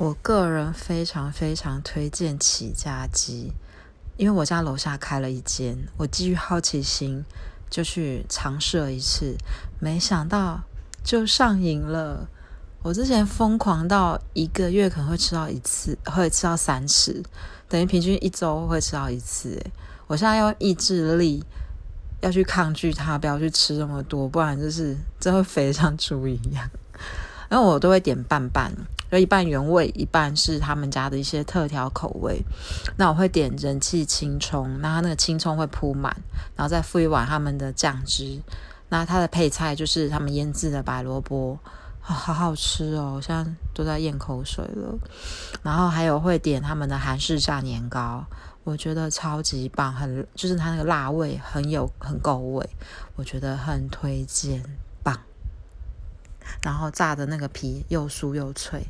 我个人非常非常推荐起家鸡，因为我家楼下开了一间，我基于好奇心就去尝试了一次，没想到就上瘾了。我之前疯狂到一个月可能会吃到一次，会吃到三次，等于平均一周会吃到一次。诶，我现在要意志力要去抗拒它，不要去吃那么多，不然就是真会肥像猪一样。然后我都会点半半。就一半原味，一半是他们家的一些特调口味。那我会点人气青葱，那它那个青葱会铺满，然后再附一碗他们的酱汁。那它的配菜就是他们腌制的白萝卜，好好吃哦！我现在都在咽口水了。然后还有会点他们的韩式炸年糕，我觉得超级棒，很就是它那个辣味很有很够味，我觉得很推荐，棒。然后炸的那个皮又酥又脆。